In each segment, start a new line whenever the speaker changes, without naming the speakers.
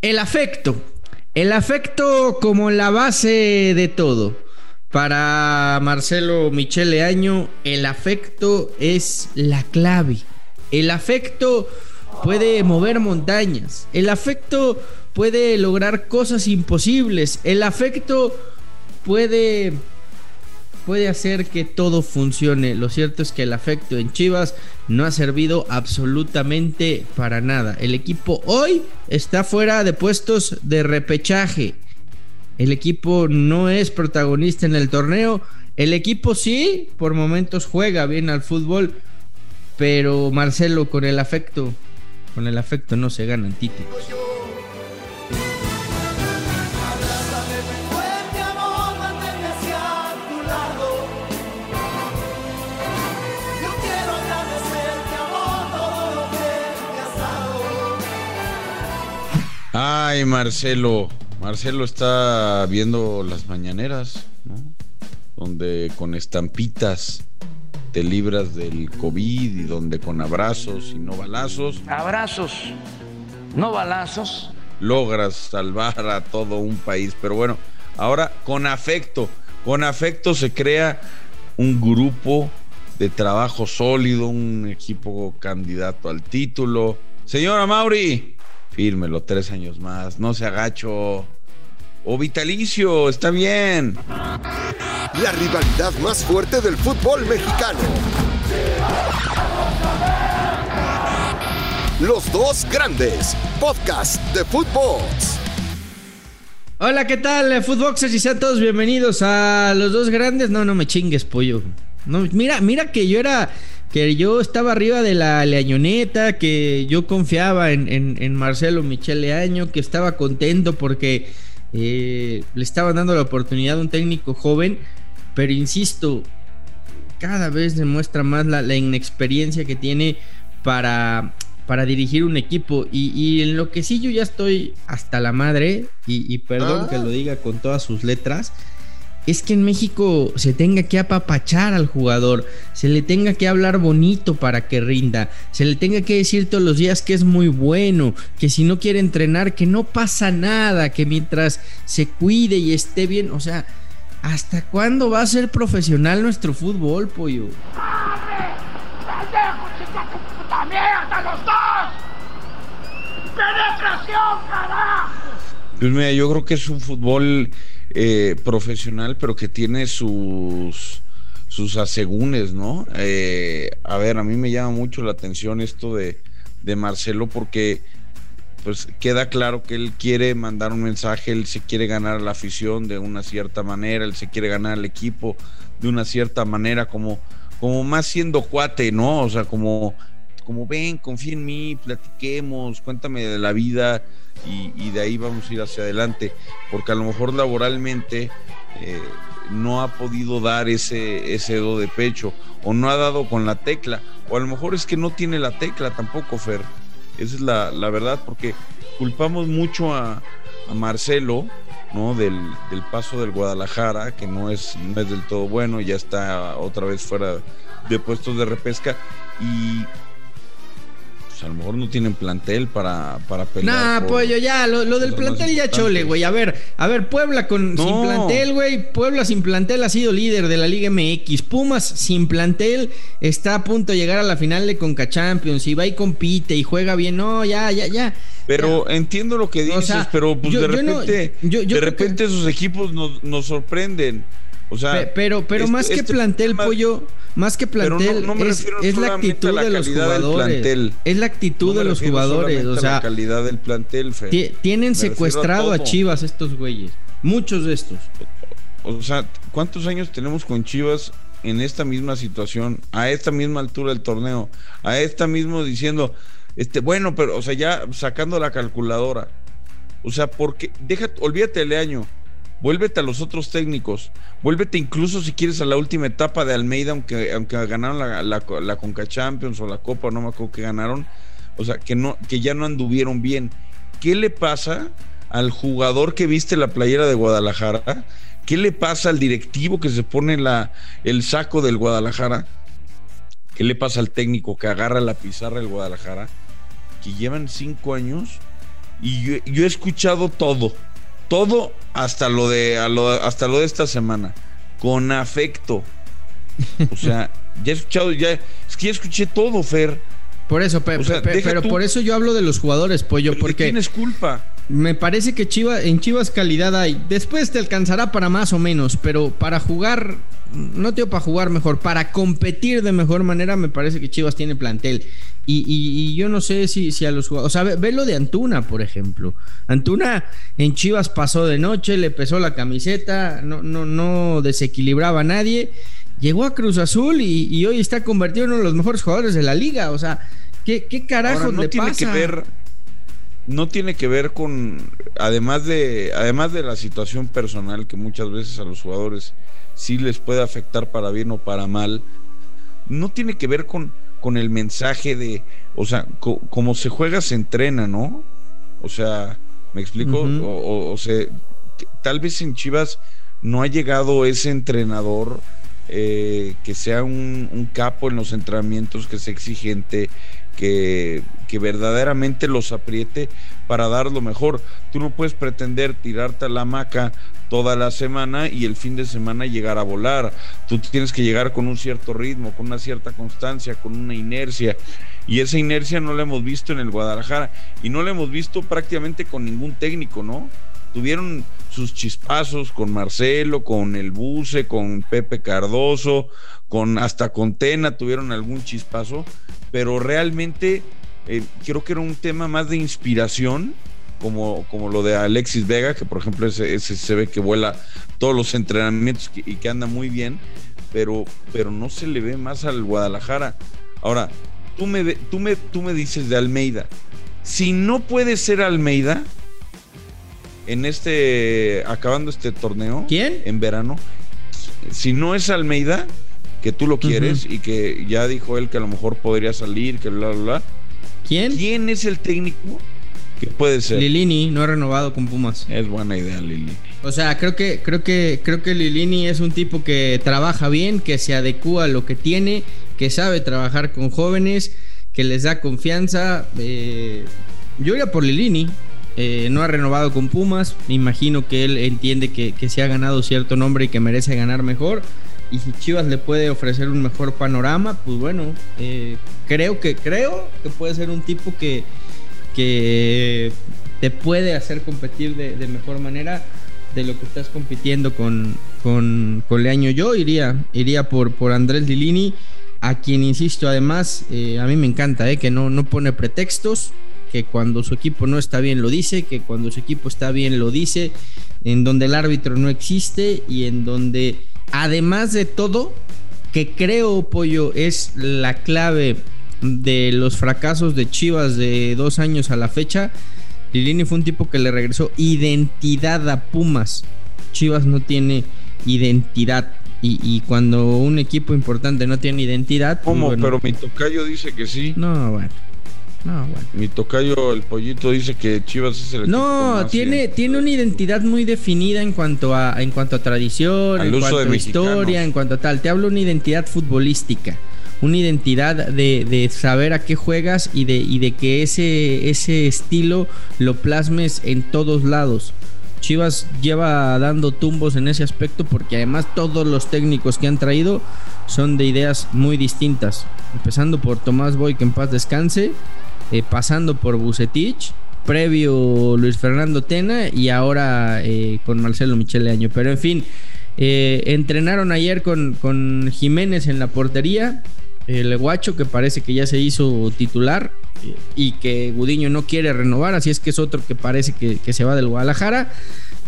El afecto. El afecto como la base de todo. Para Marcelo Michele Año, el afecto es la clave. El afecto puede mover montañas. El afecto puede lograr cosas imposibles. El afecto puede puede hacer que todo funcione. Lo cierto es que el afecto en Chivas no ha servido absolutamente para nada. El equipo hoy está fuera de puestos de repechaje. El equipo no es protagonista en el torneo. El equipo sí, por momentos juega bien al fútbol, pero Marcelo con el afecto, con el afecto no se ganan títulos.
Ay, Marcelo. Marcelo está viendo las mañaneras, ¿no? Donde con estampitas te libras del COVID y donde con abrazos y no balazos.
Abrazos, no balazos.
Logras salvar a todo un país. Pero bueno, ahora con afecto. Con afecto se crea un grupo de trabajo sólido, un equipo candidato al título. Señora Mauri, fírmelo tres años más, no se agacho. O vitalicio, está bien.
La rivalidad más fuerte del fútbol mexicano. Los dos grandes, podcast de fútbol.
Hola, ¿qué tal, Footboxers? Y sean todos bienvenidos a los dos grandes. No, no me chingues, pollo. No, mira, mira que yo era que yo estaba arriba de la Leañoneta, que yo confiaba en, Marcelo Michel Leaño, que estaba contento porque eh, le estaban dando la oportunidad a un técnico joven, pero insisto, cada vez demuestra más la, inexperiencia que tiene para, para dirigir un equipo. Y, en lo que sí yo ya estoy hasta la madre, y, perdón ah. que lo diga con todas sus letras, es que en México se tenga que apapachar al jugador, se le tenga que hablar bonito para que rinda, se le tenga que decir todos los días que es muy bueno, que si no quiere entrenar, que no pasa nada, que mientras se cuide y esté bien, o sea, ¿hasta cuándo va a ser profesional nuestro fútbol, pollo? los dos!
¡Penetración, carajo! Pues mira, yo creo que es un fútbol eh, profesional, pero que tiene sus, sus asegúnes, ¿no? Eh, a ver, a mí me llama mucho la atención esto de, de Marcelo porque pues queda claro que él quiere mandar un mensaje, él se quiere ganar la afición de una cierta manera, él se quiere ganar al equipo de una cierta manera, como, como más siendo cuate, ¿no? O sea, como, como ven, confía en mí, platiquemos, cuéntame de la vida, y, de ahí vamos a ir hacia adelante, porque a lo mejor laboralmente eh, no ha podido dar ese, ese do de pecho o no ha dado con la tecla, o a lo mejor es que no tiene la tecla tampoco, Fer. Esa es la, verdad, porque culpamos mucho a, Marcelo, ¿no? Del, del, paso del Guadalajara, que no es, no es del todo bueno, ya está otra vez fuera de puestos de repesca. Y, pues, a lo mejor no tienen plantel para, para
pelear. Nah, pollo, ya, lo, del plantel ya chole, güey. A ver, a ver, Puebla con sin plantel, güey. Puebla sin plantel ha sido líder de la Liga MX. Pumas sin plantel está a punto de llegar a la final de Conca Champions. Y va y compite y juega bien. No, ya, ya, ya.
Pero entiendo lo que dices, pero pues de repente, de repente esos equipos nos, nos sorprenden. O sea,
pero, pero más que este plantel, pollo, más que plantel, es, la actitud de los jugadores. Es la actitud de los jugadores. O sea,
la calidad del plantel,
Tienen secuestrado a, Chivas estos güeyes. Muchos de estos.
O sea, ¿cuántos años tenemos con Chivas en esta misma situación, a esta misma altura del torneo, a esta misma diciendo, este, bueno, pero, o sea, ya sacando la calculadora. O sea, porque, deja, olvídate el año vuélvete a los otros técnicos, vuélvete incluso si quieres a la última etapa de Almeida, aunque, aunque ganaron la, la, Conca Champions o la Copa, no me acuerdo que ganaron, o sea, que, no, que ya no anduvieron bien. ¿Qué le pasa al jugador que viste la playera de Guadalajara? ¿Qué le pasa al directivo que se pone la, el saco del Guadalajara? ¿Qué le pasa al técnico que agarra la pizarra del Guadalajara? Que llevan cinco años y yo, he escuchado todo, todo hasta lo de hasta lo de esta semana, con afecto. O sea, ya he escuchado, ya es que ya escuché todo, Fer.
Por eso, pero por eso yo hablo de los jugadores, pollo, porque
tienes culpa.
Me parece que Chivas, en Chivas calidad hay. Después te alcanzará para más o menos, pero para jugar no tengo para jugar mejor, para competir de mejor manera, me parece que Chivas tiene plantel. Y, yo no sé si, si, a los jugadores. O sea, ve, lo de Antuna, por ejemplo. Antuna en Chivas pasó de noche, le pesó la camiseta, no, no, no desequilibraba a nadie. Llegó a Cruz Azul y, hoy está convertido en uno de los mejores jugadores de la liga. O sea, ¿qué, qué carajo no tiene
Que ver, no tiene que ver con. Además de, además de la situación personal que muchas veces a los jugadores si les puede afectar para bien o para mal, no tiene que ver con, con el mensaje de, o sea, como se juega se entrena, ¿no? O sea, ¿me explico? o, sea, tal vez en Chivas no ha llegado ese entrenador eh, que sea un, un, capo en los entrenamientos, que sea exigente, que, verdaderamente los apriete para dar lo mejor. Tú no puedes pretender tirarte a la hamaca toda la semana y el fin de semana llegar a volar. Tú tienes que llegar con un cierto ritmo, con una cierta constancia, con una inercia. Y esa inercia no la hemos visto en el Guadalajara y no la hemos visto prácticamente con ningún técnico, ¿no? Tuvieron sus chispazos con Marcelo, con el Buce, con Pepe Cardoso, con hasta con Tena tuvieron algún chispazo, pero realmente eh, creo que era un tema más de inspiración como, como lo de Alexis Vega, que por ejemplo ese, se ve que vuela todos los entrenamientos y que anda muy bien, pero, pero no se le ve más al Guadalajara. Ahora, tú me, tú, me, tú me dices de Almeida. Si no puede ser Almeida en este, acabando este torneo,
¿quién?
En verano, si no es Almeida, que tú lo quieres y que ya dijo él que a lo mejor podría salir, que bla, bla, bla.
¿Quién?
¿Quién es el técnico ¿Qué puede ser?
Lilini no ha renovado con Pumas.
Es buena idea, Lilini.
O sea, creo que, creo que, creo que Lilini es un tipo que trabaja bien, que se adecua a lo que tiene, que sabe trabajar con jóvenes, que les da confianza. Eh, yo iría por Lilini. Eh, no ha renovado con Pumas. Me imagino que él entiende que, se ha ganado cierto nombre y que merece ganar mejor. Y si Chivas le puede ofrecer un mejor panorama, pues bueno, eh, creo que creo que puede ser un tipo que, que te puede hacer competir de, mejor manera de lo que estás compitiendo con, con, Leaño. Yo iría, iría por, por Andrés Lilini, a quien insisto, además, eh, a mí me encanta, eh, que no, no pone pretextos, que cuando su equipo no está bien lo dice, que cuando su equipo está bien lo dice, en donde el árbitro no existe y en donde, además de todo, que creo, Pollo, es la clave de los fracasos de Chivas de dos años a la fecha, Lilini fue un tipo que le regresó identidad a Pumas. Chivas no tiene identidad. Y, cuando un equipo importante no tiene identidad.
Pues ¿Cómo? Pero mi tocayo dice que sí.
No, bueno.
No, bueno. Mi tocayo, el pollito, dice que Chivas es el
No, tiene, tiene una identidad muy definida en cuanto a, en cuanto a tradición, en cuanto a historia, en cuanto a tal. Te hablo de una identidad futbolística una identidad de, saber a qué juegas y de, y de que ese, ese estilo lo plasmes en todos lados. Chivas lleva dando tumbos en ese aspecto porque además todos los técnicos que han traído son de ideas muy distintas. Empezando por Tomás Boy, que en paz descanse, eh, pasando por Bucetich, previo Luis Fernando Tena y ahora eh, con Marcelo Michele Año. Pero en fin, eh, entrenaron ayer con, con Jiménez en la portería el Guacho, que parece que ya se hizo titular y que Gudiño no quiere renovar, así es que es otro que parece que, se va del Guadalajara.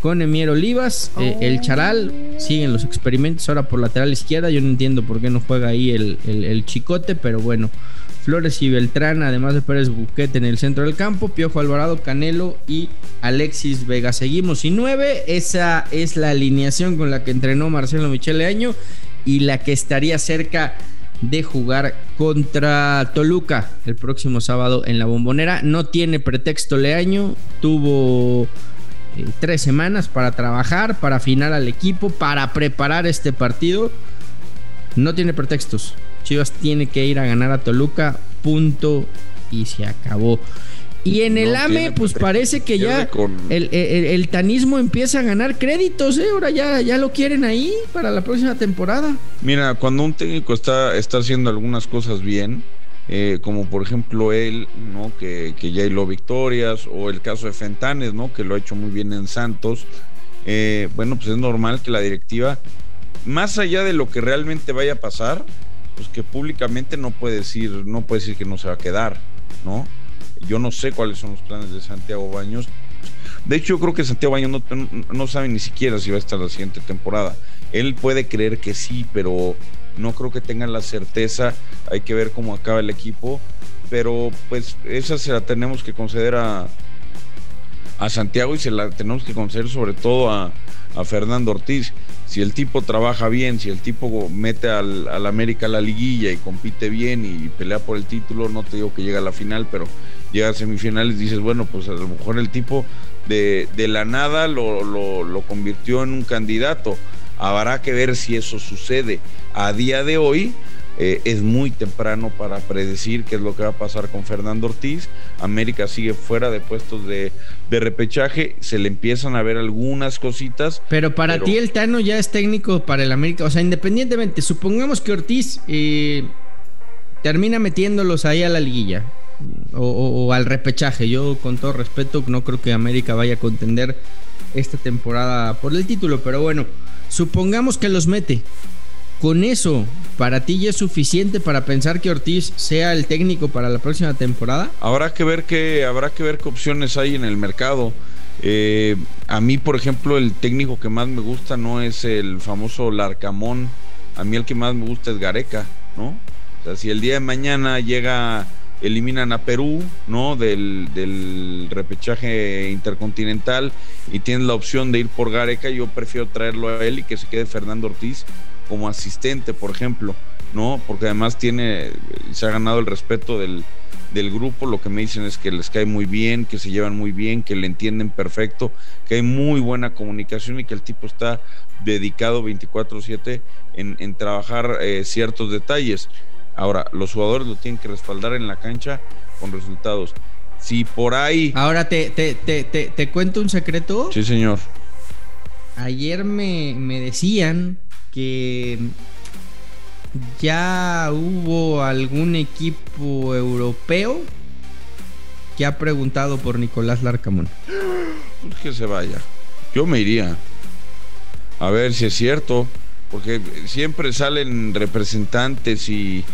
Con Emier Olivas, el Charal, siguen los experimentos ahora por lateral izquierda. Yo no entiendo por qué no juega ahí el, Chicote, pero bueno. Flores y Beltrán, además de Pérez Buquete en el centro del campo, Piojo Alvarado, Canelo y Alexis Vega. Seguimos y nueve, esa es la alineación con la que entrenó Marcelo Michele Año y la que estaría cerca de jugar contra Toluca el próximo sábado en la bombonera. No tiene pretexto Leaño, tuvo eh, tres semanas para trabajar, para afinar al equipo, para preparar este partido. No tiene pretextos. Chivas tiene que ir a ganar a Toluca, punto y se acabó. Y en el AME, pues parece que ya el, tanismo empieza a ganar créditos, ¿eh? Ahora ya, ya lo quieren ahí para la próxima temporada.
Mira, cuando un técnico está, está haciendo algunas cosas bien, eh, como por ejemplo él, ¿no? Que, que ya lo victorias, o el caso de Fentanes, ¿no? Que lo ha hecho muy bien en Santos. Eh, bueno, pues es normal que la directiva, más allá de lo que realmente vaya a pasar, pues que públicamente no puede decir, no puede decir que no se va a quedar, ¿no? Yo no sé cuáles son los planes de Santiago Baños. De hecho, yo creo que Santiago Baños no, no sabe ni siquiera si va a estar la siguiente temporada. Él puede creer que sí, pero no creo que tengan la certeza. Hay que ver cómo acaba el equipo. Pero pues esa se la tenemos que conceder a, a Santiago y se la tenemos que conceder sobre todo a, a Fernando Ortiz. Si el tipo trabaja bien, si el tipo mete al, al, América a la liguilla y compite bien y pelea por el título, no te digo que llega a la final, pero llega a semifinales, dices, bueno, pues a lo mejor el tipo de, la nada lo, lo, convirtió en un candidato. Habrá que ver si eso sucede. A día de hoy eh, es muy temprano para predecir qué es lo que va a pasar con Fernando Ortiz. América sigue fuera de puestos de, repechaje. Se le empiezan a ver algunas cositas.
Pero para ti el Tano ya es técnico para el América. O sea, independientemente, supongamos que Ortiz eh, termina metiéndolos ahí a la liguilla o, al repechaje. Yo, con todo respeto, no creo que América vaya a contender esta temporada por el título, pero bueno, supongamos que los mete. Con eso, ¿para ti ya es suficiente para pensar que Ortiz sea el técnico para la próxima temporada?
Habrá que ver qué, habrá que ver qué opciones hay en el mercado. Eh, a mí, por ejemplo, el técnico que más me gusta no es el famoso Larcamón. A mí el que más me gusta es Gareca, ¿no? O sea, si el día de mañana llega eliminan a Perú, ¿no? Del, repechaje intercontinental y tienen la opción de ir por Gareca, yo prefiero traerlo a él y que se quede Fernando Ortiz como asistente, por ejemplo, ¿no? Porque además tiene, se ha ganado el respeto del, del grupo, lo que me dicen es que les cae muy bien, que se llevan muy bien, que le entienden perfecto, que hay muy buena comunicación y que el tipo está dedicado 24/7 en, en trabajar eh, ciertos detalles. Ahora, los jugadores lo tienen que respaldar en la cancha con resultados. Si por ahí.
Ahora te, te, te, te, cuento un secreto.
Sí, señor.
Ayer me, me decían que ya hubo algún equipo europeo que ha preguntado por Nicolás Larcamón.
Que se vaya. Yo me iría. A ver si es cierto porque siempre salen representantes y,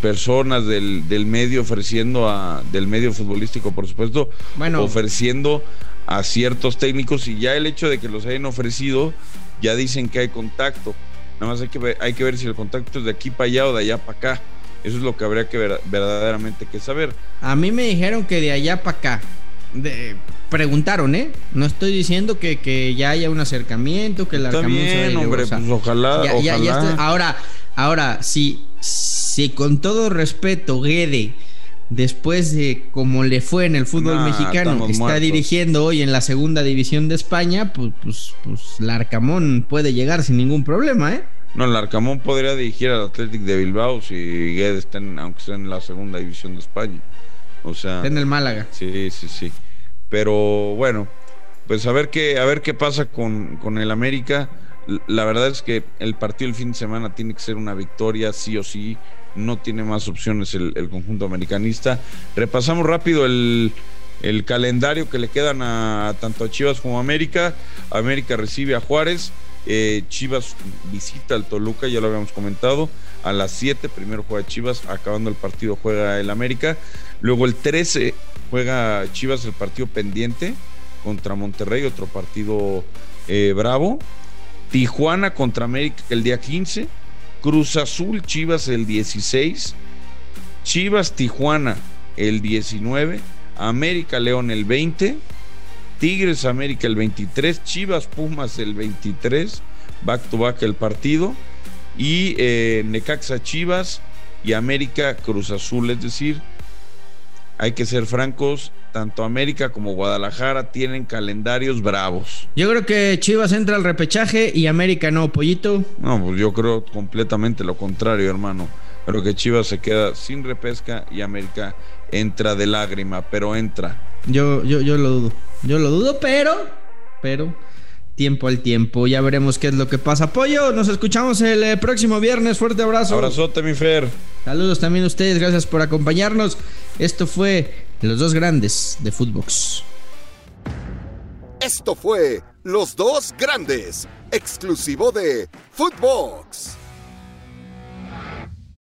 personas del, medio ofreciendo a, del medio futbolístico, por supuesto, ofreciendo a ciertos técnicos y ya el hecho de que los hayan ofrecido, ya dicen que hay contacto. Nada más hay que ver, hay que ver si el contacto es de aquí para allá o de allá para acá. Eso es lo que habría que ver, verdaderamente que saber.
A mí me dijeron que de allá para acá. De, preguntaron, ¿eh? No estoy diciendo que, ya haya un acercamiento, que la
Está bien, hombre, pues ojalá,
ahora, ahora, si, si con todo respeto, Guede, después de como le fue en el fútbol mexicano, está dirigiendo hoy en la segunda división de España, pues, pues, pues Larcamón puede llegar sin ningún problema, ¿eh?
No, Larcamón podría dirigir al Athletic de Bilbao si Guede está en, aunque esté en la segunda división de España. O sea.
Está en el Málaga.
Sí, sí, sí. Pero bueno, pues a ver qué, a ver qué pasa con, con el América. La verdad es que el partido del fin de semana tiene que ser una victoria, sí o sí. No tiene más opciones el, conjunto americanista. Repasamos rápido el, calendario que le quedan a tanto a Chivas como a América. América recibe a Juárez. Eh, Chivas visita al Toluca, ya lo habíamos comentado. A las 7, primero juega Chivas, acabando el partido juega el América. Luego el 13 juega Chivas el partido pendiente contra Monterrey, otro partido eh, bravo. Tijuana contra América el día 15. Cruz Azul Chivas el 16. Chivas Tijuana el 19. América León el 20. Tigres América el 23. Chivas Pumas el 23. Back to back el partido. Y eh, Necaxa Chivas y América Cruz Azul. Es decir, hay que ser francos, tanto América como Guadalajara tienen calendarios bravos.
Yo creo que Chivas entra al repechaje y América no, pollito.
No, pues yo creo completamente lo contrario, hermano. Creo que Chivas se queda sin repesca y América entra de lágrima, pero entra.
Yo, yo, yo lo dudo. Yo lo dudo, pero, pero, tiempo al tiempo. Ya veremos qué es lo que pasa. Pollo, nos escuchamos el eh, próximo viernes. Fuerte abrazo.
Abrazote, mi Fer.
Saludos también a ustedes. Gracias por acompañarnos. Esto fue Los Dos Grandes de Footbox.
Esto fue Los Dos Grandes, exclusivo de Footbox.